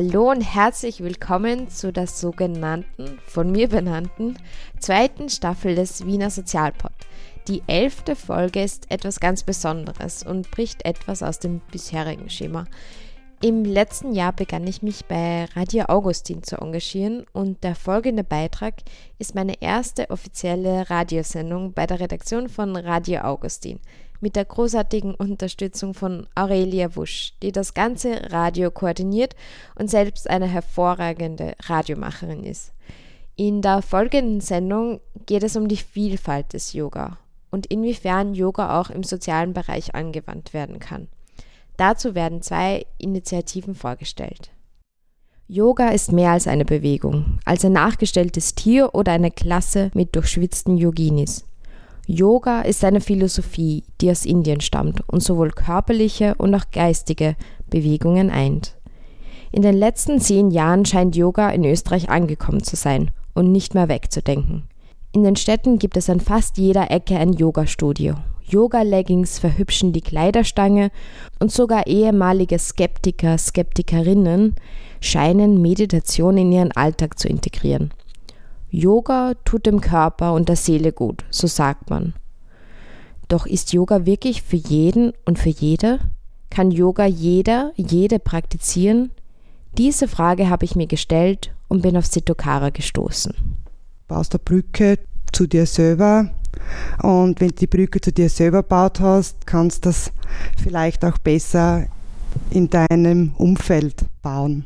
Hallo und herzlich willkommen zu der sogenannten, von mir benannten, zweiten Staffel des Wiener Sozialpod. Die elfte Folge ist etwas ganz Besonderes und bricht etwas aus dem bisherigen Schema. Im letzten Jahr begann ich mich bei Radio Augustin zu engagieren und der folgende Beitrag ist meine erste offizielle Radiosendung bei der Redaktion von Radio Augustin mit der großartigen Unterstützung von Aurelia Wusch, die das ganze Radio koordiniert und selbst eine hervorragende Radiomacherin ist. In der folgenden Sendung geht es um die Vielfalt des Yoga und inwiefern Yoga auch im sozialen Bereich angewandt werden kann. Dazu werden zwei Initiativen vorgestellt. Yoga ist mehr als eine Bewegung, als ein nachgestelltes Tier oder eine Klasse mit durchschwitzten Yoginis. Yoga ist eine Philosophie, die aus Indien stammt und sowohl körperliche und auch geistige Bewegungen eint. In den letzten zehn Jahren scheint Yoga in Österreich angekommen zu sein und nicht mehr wegzudenken. In den Städten gibt es an fast jeder Ecke ein Yoga-Studio. Yoga-Leggings verhübschen die Kleiderstange und sogar ehemalige Skeptiker, Skeptikerinnen scheinen Meditation in ihren Alltag zu integrieren. Yoga tut dem Körper und der Seele gut, so sagt man. Doch ist Yoga wirklich für jeden und für jede? Kann Yoga jeder, jede praktizieren? Diese Frage habe ich mir gestellt und bin auf Sitokara gestoßen. Baust der Brücke zu dir selber und wenn du die Brücke zu dir selber baut hast, kannst du das vielleicht auch besser in deinem Umfeld bauen.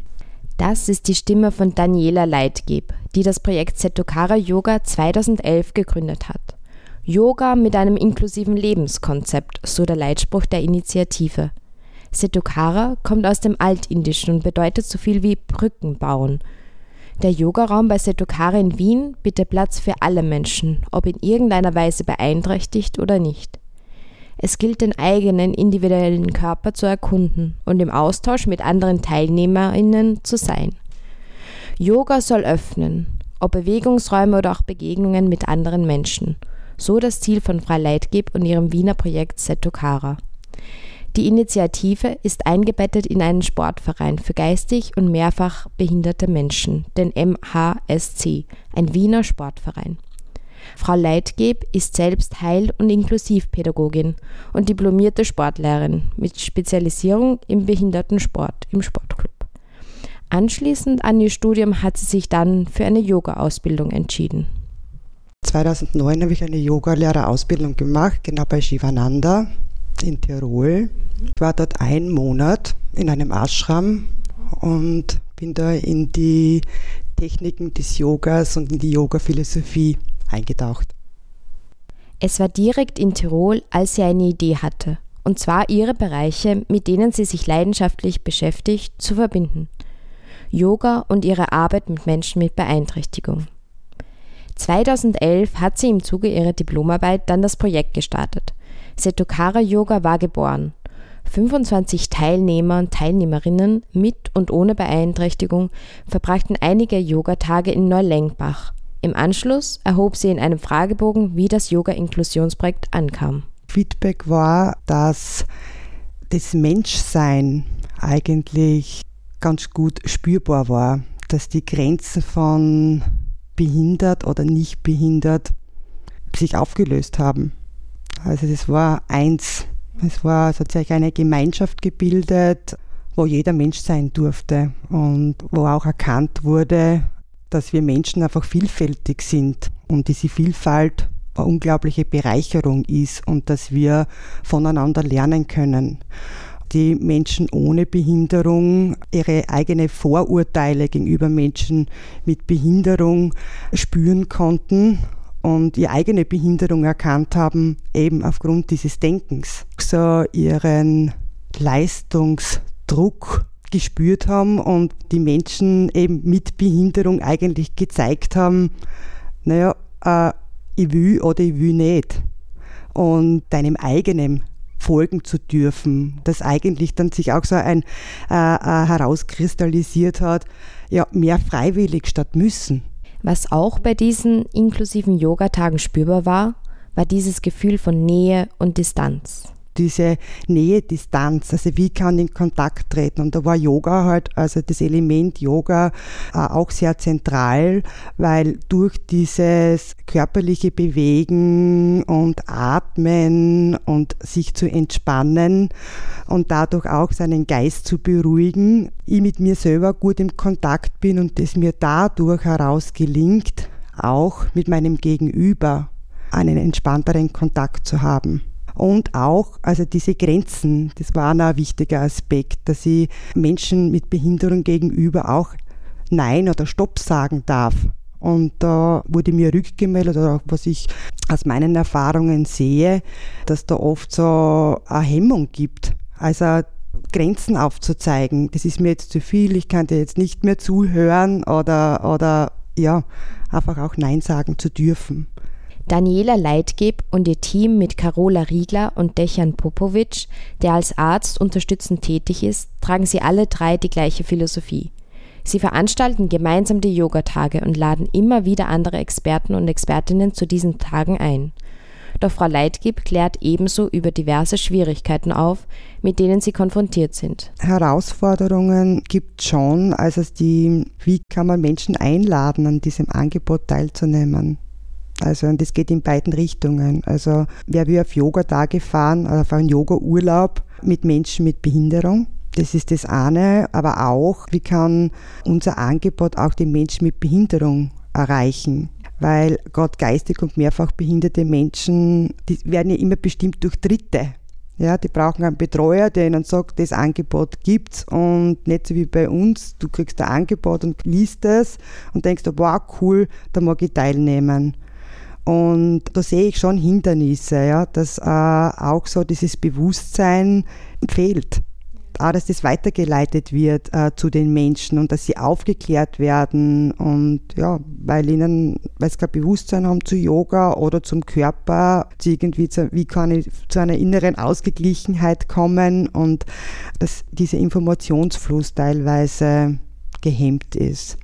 Das ist die Stimme von Daniela Leitgeb, die das Projekt Setokara Yoga 2011 gegründet hat. Yoga mit einem inklusiven Lebenskonzept, so der Leitspruch der Initiative. Setokara kommt aus dem Altindischen und bedeutet so viel wie Brücken bauen. Der Yogaraum bei Setokara in Wien bietet Platz für alle Menschen, ob in irgendeiner Weise beeinträchtigt oder nicht. Es gilt, den eigenen individuellen Körper zu erkunden und im Austausch mit anderen TeilnehmerInnen zu sein. Yoga soll öffnen, ob Bewegungsräume oder auch Begegnungen mit anderen Menschen. So das Ziel von Frau Leitgeb und ihrem Wiener Projekt Setokara. Die Initiative ist eingebettet in einen Sportverein für geistig und mehrfach behinderte Menschen, den MHSC, ein Wiener Sportverein. Frau Leitgeb ist selbst Heil- und Inklusivpädagogin und diplomierte Sportlehrerin mit Spezialisierung im Behindertensport im Sportclub. Anschließend an ihr Studium hat sie sich dann für eine Yoga-Ausbildung entschieden. 2009 habe ich eine Yogalehrerausbildung gemacht, genau bei Shivananda in Tirol. Ich war dort einen Monat in einem Ashram und bin da in die Techniken des Yogas und in die Yoga-Philosophie eingetaucht. Es war direkt in Tirol, als sie eine Idee hatte, und zwar ihre Bereiche, mit denen sie sich leidenschaftlich beschäftigt, zu verbinden. Yoga und ihre Arbeit mit Menschen mit Beeinträchtigung. 2011 hat sie im Zuge ihrer Diplomarbeit dann das Projekt gestartet. Setokara Yoga war geboren. 25 Teilnehmer und Teilnehmerinnen mit und ohne Beeinträchtigung verbrachten einige Yogatage in Neulengbach, im Anschluss erhob sie in einem Fragebogen, wie das Yoga-Inklusionsprojekt ankam. Feedback war, dass das Menschsein eigentlich ganz gut spürbar war, dass die Grenzen von behindert oder nicht behindert sich aufgelöst haben. Also es war eins. Es war sozusagen eine Gemeinschaft gebildet, wo jeder Mensch sein durfte und wo auch erkannt wurde, dass wir Menschen einfach vielfältig sind und diese Vielfalt eine unglaubliche Bereicherung ist und dass wir voneinander lernen können. Die Menschen ohne Behinderung ihre eigene Vorurteile gegenüber Menschen mit Behinderung spüren konnten und ihre eigene Behinderung erkannt haben, eben aufgrund dieses Denkens. So ihren Leistungsdruck gespürt haben und die Menschen eben mit Behinderung eigentlich gezeigt haben, naja, äh, ich will oder ich will nicht. Und deinem eigenen folgen zu dürfen, das eigentlich dann sich auch so ein äh, äh, herauskristallisiert hat, ja, mehr freiwillig statt müssen. Was auch bei diesen inklusiven Yogatagen spürbar war, war dieses Gefühl von Nähe und Distanz. Diese Nähe-Distanz, also wie kann in Kontakt treten. Und da war Yoga halt, also das Element Yoga äh, auch sehr zentral, weil durch dieses körperliche Bewegen und Atmen und sich zu entspannen und dadurch auch seinen Geist zu beruhigen, ich mit mir selber gut im Kontakt bin und es mir dadurch heraus gelingt, auch mit meinem Gegenüber einen entspannteren Kontakt zu haben. Und auch, also diese Grenzen, das war ein wichtiger Aspekt, dass ich Menschen mit Behinderung gegenüber auch Nein oder Stopp sagen darf. Und da wurde mir rückgemeldet, oder was ich aus meinen Erfahrungen sehe, dass da oft so eine Hemmung gibt. Also Grenzen aufzuzeigen, das ist mir jetzt zu viel, ich kann dir jetzt nicht mehr zuhören oder, oder ja, einfach auch Nein sagen zu dürfen. Daniela Leitgeb und ihr Team mit Carola Riegler und Dechan Popovic, der als Arzt unterstützend tätig ist, tragen sie alle drei die gleiche Philosophie. Sie veranstalten gemeinsam die Yogatage und laden immer wieder andere Experten und Expertinnen zu diesen Tagen ein. Doch Frau Leitgeb klärt ebenso über diverse Schwierigkeiten auf, mit denen sie konfrontiert sind. Herausforderungen gibt schon, also die, wie kann man Menschen einladen, an diesem Angebot teilzunehmen? Also und das geht in beiden Richtungen. Also wer will auf Yoga-Tage fahren, auf einen Yoga-Urlaub mit Menschen mit Behinderung, das ist das eine, aber auch, wie kann unser Angebot auch den Menschen mit Behinderung erreichen? Weil gerade geistig und mehrfach behinderte Menschen, die werden ja immer bestimmt durch Dritte. Ja, die brauchen einen Betreuer, der ihnen sagt, das Angebot gibt's und nicht so wie bei uns, du kriegst ein Angebot und liest es und denkst, wow, cool, da mag ich teilnehmen. Und da sehe ich schon Hindernisse, ja, dass äh, auch so dieses Bewusstsein fehlt. Auch, dass das weitergeleitet wird äh, zu den Menschen und dass sie aufgeklärt werden und ja, weil ihnen, weil sie kein Bewusstsein haben zu Yoga oder zum Körper, irgendwie zu, wie kann ich zu einer inneren Ausgeglichenheit kommen und dass dieser Informationsfluss teilweise gehemmt ist.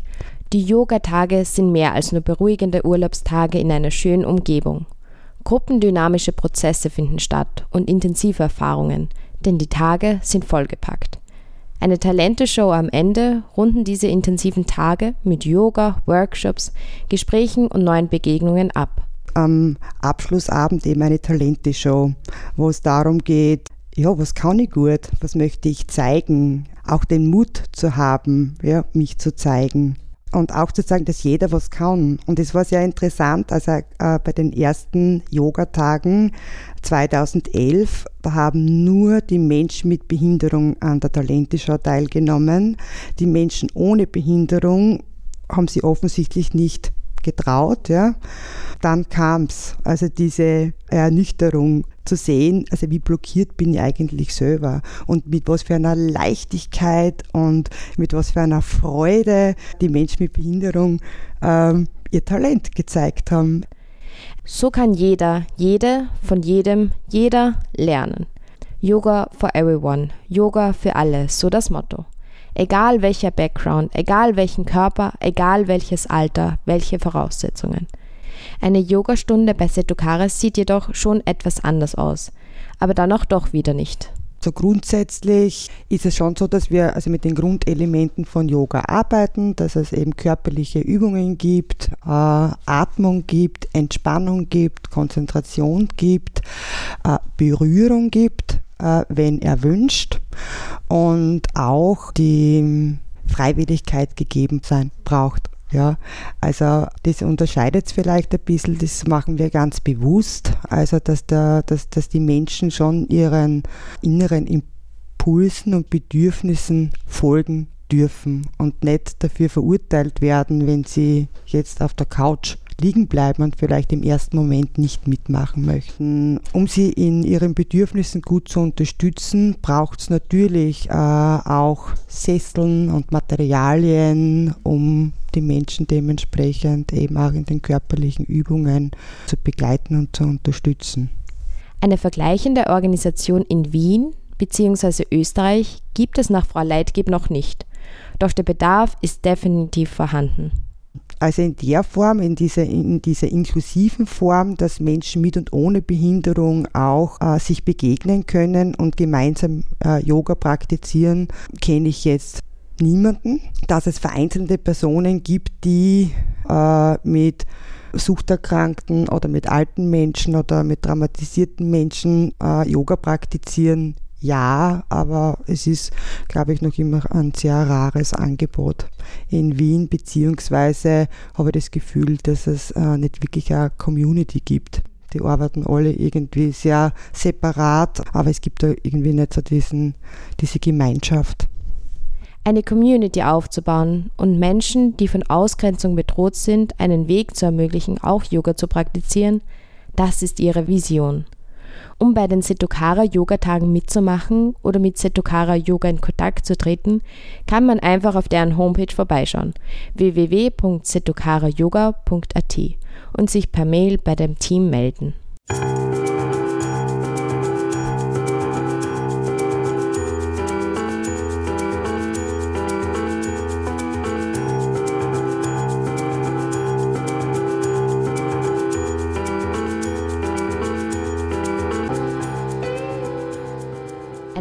Die Yoga-Tage sind mehr als nur beruhigende Urlaubstage in einer schönen Umgebung. Gruppendynamische Prozesse finden statt und intensive Erfahrungen, denn die Tage sind vollgepackt. Eine Talente-Show am Ende runden diese intensiven Tage mit Yoga, Workshops, Gesprächen und neuen Begegnungen ab. Am Abschlussabend eben eine Talente-Show, wo es darum geht, ja, was kann ich gut, was möchte ich zeigen, auch den Mut zu haben, ja, mich zu zeigen und auch zu sagen, dass jeder was kann. Und es war sehr interessant, also bei den ersten Yogatagen 2011, da haben nur die Menschen mit Behinderung an der Talenteschau teilgenommen. Die Menschen ohne Behinderung haben sie offensichtlich nicht getraut. Ja. Dann kam es, also diese Ernüchterung zu sehen, also wie blockiert bin ich eigentlich selber und mit was für einer Leichtigkeit und mit was für einer Freude die Menschen mit Behinderung ähm, ihr Talent gezeigt haben. So kann jeder, jede, von jedem, jeder lernen. Yoga for everyone, Yoga für alle, so das Motto. Egal welcher Background, egal welchen Körper, egal welches Alter, welche Voraussetzungen. Eine Yogastunde bei Setukaras sieht jedoch schon etwas anders aus, aber dann auch doch wieder nicht. So grundsätzlich ist es schon so, dass wir also mit den Grundelementen von Yoga arbeiten, dass es eben körperliche Übungen gibt, äh, Atmung gibt, Entspannung gibt, Konzentration gibt, äh, Berührung gibt, äh, wenn erwünscht und auch die Freiwilligkeit gegeben sein braucht. Ja, also das unterscheidet es vielleicht ein bisschen, das machen wir ganz bewusst, also dass, der, dass, dass die Menschen schon ihren inneren Impulsen und Bedürfnissen folgen dürfen und nicht dafür verurteilt werden, wenn sie jetzt auf der Couch liegen bleiben und vielleicht im ersten Moment nicht mitmachen möchten. Um sie in ihren Bedürfnissen gut zu unterstützen, braucht es natürlich äh, auch Sesseln und Materialien, um die Menschen dementsprechend eben auch in den körperlichen Übungen zu begleiten und zu unterstützen. Eine vergleichende Organisation in Wien bzw. Österreich gibt es nach Frau Leitgeb noch nicht. Doch der Bedarf ist definitiv vorhanden. Also in der Form, in dieser, in dieser inklusiven Form, dass Menschen mit und ohne Behinderung auch äh, sich begegnen können und gemeinsam äh, Yoga praktizieren, kenne ich jetzt niemanden. Dass es vereinzelte Personen gibt, die äh, mit Suchterkrankten oder mit alten Menschen oder mit traumatisierten Menschen äh, Yoga praktizieren, ja, aber es ist, glaube ich, noch immer ein sehr rares Angebot in Wien, beziehungsweise habe ich das Gefühl, dass es äh, nicht wirklich eine Community gibt. Die arbeiten alle irgendwie sehr separat, aber es gibt da irgendwie nicht so diesen, diese Gemeinschaft. Eine Community aufzubauen und Menschen, die von Ausgrenzung bedroht sind, einen Weg zu ermöglichen, auch Yoga zu praktizieren, das ist ihre Vision. Um bei den Setokara Yoga-Tagen mitzumachen oder mit Setokara Yoga in Kontakt zu treten, kann man einfach auf deren Homepage vorbeischauen www.setokarayoga.at und sich per Mail bei dem Team melden.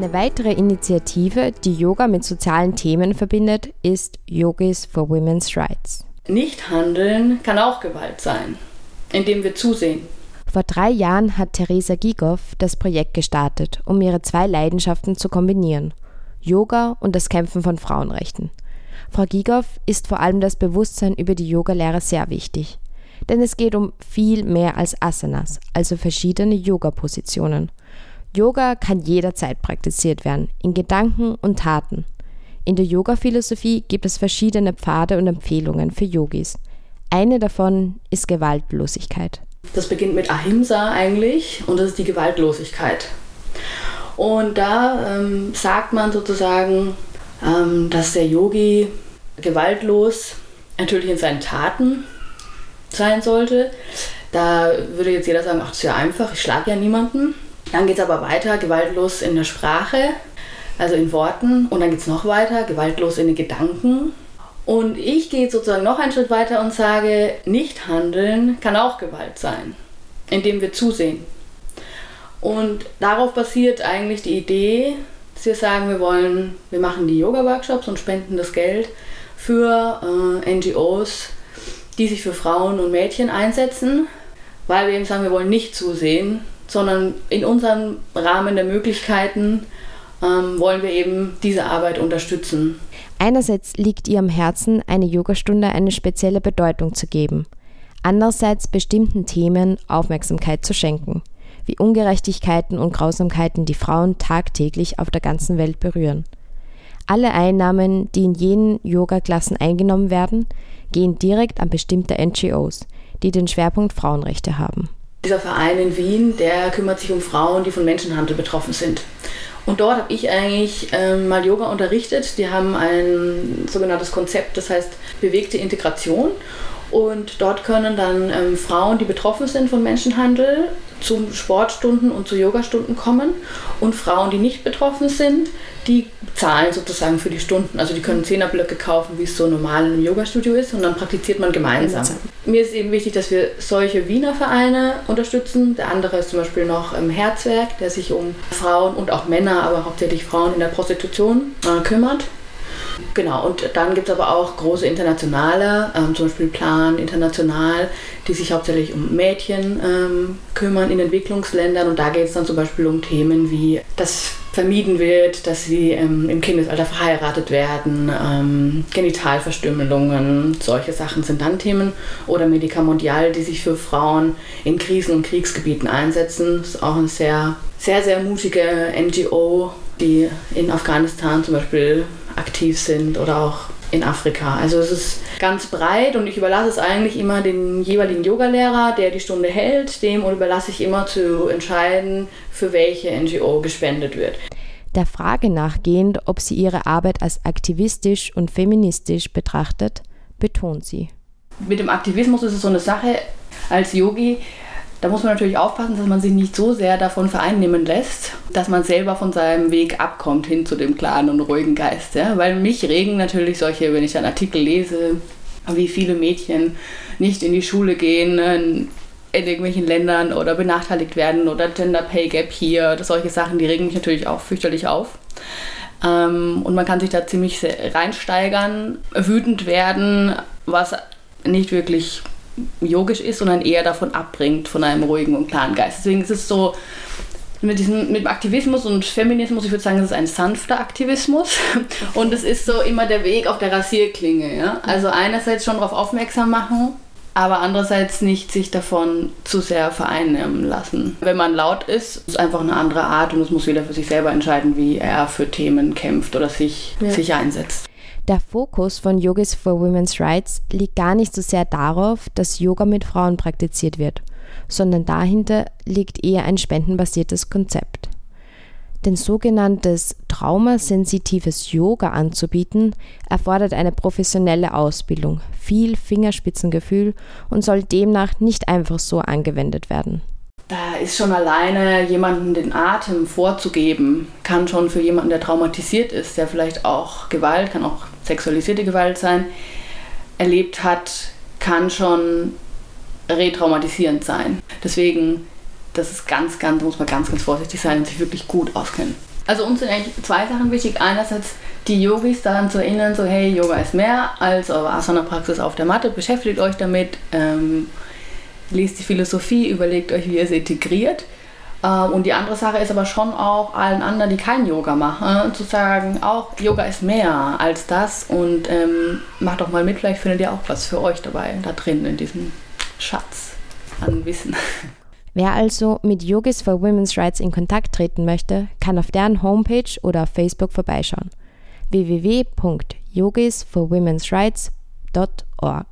Eine weitere Initiative, die Yoga mit sozialen Themen verbindet, ist Yogis for Women's Rights. Nicht handeln kann auch Gewalt sein, indem wir zusehen. Vor drei Jahren hat Theresa Gigoff das Projekt gestartet, um ihre zwei Leidenschaften zu kombinieren: Yoga und das Kämpfen von Frauenrechten. Frau Gigoff ist vor allem das Bewusstsein über die Yogalehre sehr wichtig. Denn es geht um viel mehr als Asanas, also verschiedene Yoga-Positionen. Yoga kann jederzeit praktiziert werden, in Gedanken und Taten. In der Yoga-Philosophie gibt es verschiedene Pfade und Empfehlungen für Yogis. Eine davon ist Gewaltlosigkeit. Das beginnt mit Ahimsa eigentlich und das ist die Gewaltlosigkeit. Und da ähm, sagt man sozusagen, ähm, dass der Yogi gewaltlos natürlich in seinen Taten sein sollte. Da würde jetzt jeder sagen, ach, das ist ja einfach, ich schlage ja niemanden. Dann geht es aber weiter, gewaltlos in der Sprache, also in Worten. Und dann geht es noch weiter, gewaltlos in den Gedanken. Und ich gehe sozusagen noch einen Schritt weiter und sage, nicht handeln kann auch Gewalt sein, indem wir zusehen. Und darauf basiert eigentlich die Idee, dass wir sagen, wir wollen, wir machen die Yoga-Workshops und spenden das Geld für äh, NGOs, die sich für Frauen und Mädchen einsetzen, weil wir eben sagen, wir wollen nicht zusehen, sondern in unserem Rahmen der Möglichkeiten ähm, wollen wir eben diese Arbeit unterstützen. Einerseits liegt ihr am Herzen, eine Yogastunde eine spezielle Bedeutung zu geben, andererseits bestimmten Themen Aufmerksamkeit zu schenken, wie Ungerechtigkeiten und Grausamkeiten, die Frauen tagtäglich auf der ganzen Welt berühren. Alle Einnahmen, die in jenen Yoga-Klassen eingenommen werden, gehen direkt an bestimmte NGOs, die den Schwerpunkt Frauenrechte haben dieser Verein in Wien, der kümmert sich um Frauen, die von Menschenhandel betroffen sind. Und dort habe ich eigentlich ähm, mal Yoga unterrichtet. Die haben ein sogenanntes Konzept, das heißt bewegte Integration. Und dort können dann ähm, Frauen, die betroffen sind von Menschenhandel, zu Sportstunden und zu Yogastunden kommen. Und Frauen, die nicht betroffen sind, die zahlen sozusagen für die Stunden. Also die können Zehnerblöcke kaufen, wie es so normal im Yogastudio ist. Und dann praktiziert man gemeinsam. Mir ist eben wichtig, dass wir solche Wiener Vereine unterstützen. Der andere ist zum Beispiel noch im Herzwerk, der sich um Frauen und auch Männer, aber hauptsächlich Frauen in der Prostitution äh, kümmert. Genau, und dann gibt es aber auch große internationale, ähm, zum Beispiel Plan International, die sich hauptsächlich um Mädchen ähm, kümmern in Entwicklungsländern. Und da geht es dann zum Beispiel um Themen wie, dass vermieden wird, dass sie ähm, im Kindesalter verheiratet werden, ähm, Genitalverstümmelungen, solche Sachen sind dann Themen. Oder Medica Mondial, die sich für Frauen in Krisen- und Kriegsgebieten einsetzen. Das ist auch eine sehr, sehr, sehr mutige NGO, die in Afghanistan zum Beispiel aktiv sind oder auch in Afrika. Also es ist ganz breit und ich überlasse es eigentlich immer dem jeweiligen Yogalehrer, der die Stunde hält, dem überlasse ich immer zu entscheiden, für welche NGO gespendet wird. Der Frage nachgehend, ob sie ihre Arbeit als aktivistisch und feministisch betrachtet, betont sie. Mit dem Aktivismus ist es so eine Sache als Yogi, da muss man natürlich aufpassen, dass man sich nicht so sehr davon vereinnehmen lässt, dass man selber von seinem Weg abkommt hin zu dem klaren und ruhigen Geist. Ja? Weil mich regen natürlich solche, wenn ich einen Artikel lese, wie viele Mädchen nicht in die Schule gehen, in irgendwelchen Ländern oder benachteiligt werden oder Gender Pay Gap hier, solche Sachen, die regen mich natürlich auch fürchterlich auf. Ähm, und man kann sich da ziemlich reinsteigern, wütend werden, was nicht wirklich yogisch ist, sondern eher davon abbringt, von einem ruhigen und klaren Geist. Deswegen ist es so, mit, diesem, mit dem Aktivismus und Feminismus, ich würde sagen, es ist ein sanfter Aktivismus und es ist so immer der Weg auf der Rasierklinge. Ja? Also einerseits schon darauf aufmerksam machen, aber andererseits nicht sich davon zu sehr vereinnahmen lassen. Wenn man laut ist, ist es einfach eine andere Art und es muss jeder für sich selber entscheiden, wie er für Themen kämpft oder sich, ja. sich einsetzt. Der Fokus von Yogis for Women's Rights liegt gar nicht so sehr darauf, dass Yoga mit Frauen praktiziert wird, sondern dahinter liegt eher ein spendenbasiertes Konzept. Denn sogenanntes traumasensitives Yoga anzubieten, erfordert eine professionelle Ausbildung, viel Fingerspitzengefühl und soll demnach nicht einfach so angewendet werden. Da ist schon alleine jemandem den Atem vorzugeben, kann schon für jemanden, der traumatisiert ist, der vielleicht auch Gewalt, kann auch sexualisierte Gewalt sein, erlebt hat, kann schon retraumatisierend sein. Deswegen, das ist ganz, ganz, muss man ganz, ganz vorsichtig sein und sich wirklich gut auskennen. Also uns sind eigentlich zwei Sachen wichtig. Einerseits die Yogis daran zu erinnern, so hey, Yoga ist mehr als eure Asana-Praxis auf der Matte, beschäftigt euch damit, ähm, lest die Philosophie, überlegt euch, wie ihr sie integriert. Ähm, und die andere Sache ist aber schon auch allen anderen, die kein Yoga machen, zu sagen, auch Yoga ist mehr als das und ähm, macht doch mal mit, vielleicht findet ihr auch was für euch dabei, da drin in diesem Schatz an Wissen. Wer also mit Yogis for Women's Rights in Kontakt treten möchte, kann auf deren Homepage oder auf Facebook vorbeischauen. www.yogisforwomensrights.org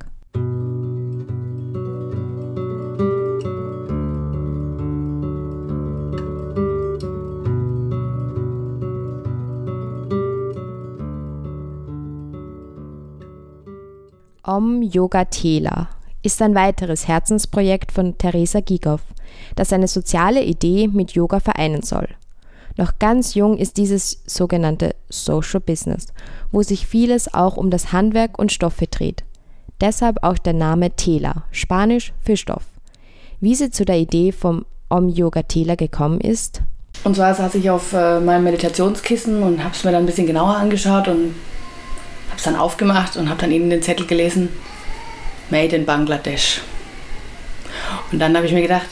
Om Yoga Tela ist ein weiteres Herzensprojekt von Theresa Gigoff, das eine soziale Idee mit Yoga vereinen soll. Noch ganz jung ist dieses sogenannte Social Business, wo sich vieles auch um das Handwerk und Stoffe dreht. Deshalb auch der Name Tela, Spanisch für Stoff. Wie sie zu der Idee vom Om Yoga Tela gekommen ist? Und zwar saß ich auf äh, meinem Meditationskissen und habe es mir dann ein bisschen genauer angeschaut und habe es dann aufgemacht und habe dann ihnen den Zettel gelesen Made in Bangladesch. Und dann habe ich mir gedacht,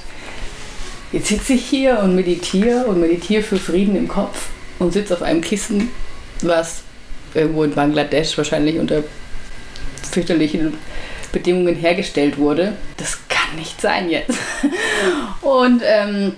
jetzt sitze ich hier und meditiere und meditiere für Frieden im Kopf und sitze auf einem Kissen, was irgendwo in Bangladesch wahrscheinlich unter fürchterlichen Bedingungen hergestellt wurde. Das kann nicht sein jetzt. Und ähm,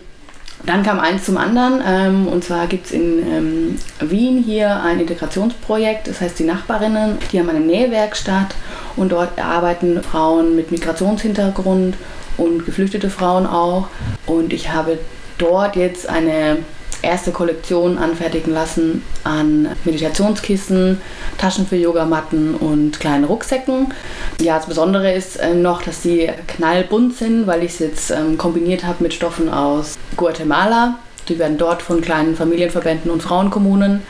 dann kam eins zum anderen ähm, und zwar gibt es in ähm, Wien hier ein Integrationsprojekt, das heißt die Nachbarinnen, die haben eine Nähwerkstatt und dort arbeiten Frauen mit Migrationshintergrund und geflüchtete Frauen auch. Und ich habe dort jetzt eine erste Kollektion anfertigen lassen an Meditationskissen, Taschen für Yogamatten und kleinen Rucksäcken. Ja, das Besondere ist äh, noch, dass die knallbunt sind, weil ich es jetzt ähm, kombiniert habe mit Stoffen aus Guatemala. Die werden dort von kleinen Familienverbänden und Frauenkommunen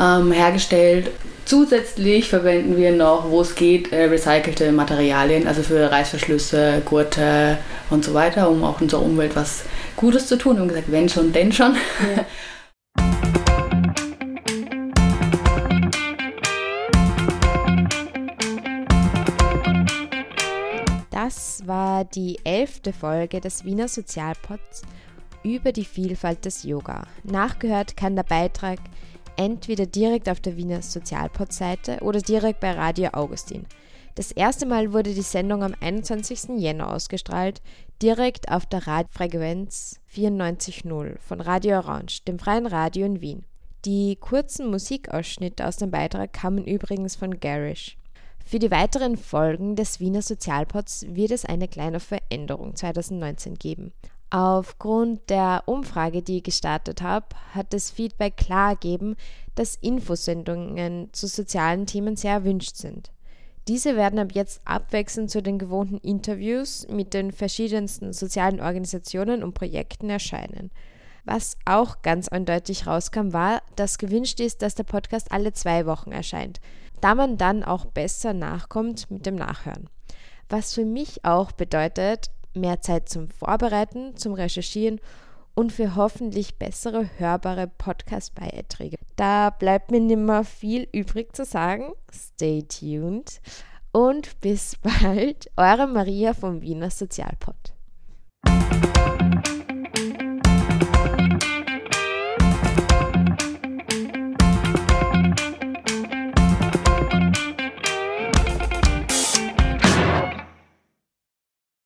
ähm, hergestellt. Zusätzlich verwenden wir noch, wo es geht, äh, recycelte Materialien, also für Reißverschlüsse, Gurte und so weiter, um auch unserer Umwelt was Gutes zu tun. Haben gesagt, wenn schon, denn schon. Ja. Das war die elfte Folge des Wiener Sozialpods über die Vielfalt des Yoga. Nachgehört kann der Beitrag entweder direkt auf der Wiener Sozialpod-Seite oder direkt bei Radio Augustin. Das erste Mal wurde die Sendung am 21. Jänner ausgestrahlt, direkt auf der Radfrequenz 94.0 von Radio Orange, dem freien Radio in Wien. Die kurzen Musikausschnitte aus dem Beitrag kamen übrigens von Garish. Für die weiteren Folgen des Wiener Sozialpods wird es eine kleine Veränderung 2019 geben. Aufgrund der Umfrage, die ich gestartet habe, hat das Feedback klar ergeben, dass Infosendungen zu sozialen Themen sehr erwünscht sind. Diese werden ab jetzt abwechselnd zu den gewohnten Interviews mit den verschiedensten sozialen Organisationen und Projekten erscheinen. Was auch ganz eindeutig rauskam, war, dass gewünscht ist, dass der Podcast alle zwei Wochen erscheint. da man dann auch besser nachkommt mit dem Nachhören. Was für mich auch bedeutet, mehr Zeit zum Vorbereiten, zum Recherchieren und für hoffentlich bessere hörbare Podcast-Beiträge. Da bleibt mir nimmer viel übrig zu sagen. Stay tuned und bis bald, eure Maria vom Wiener Sozialpod.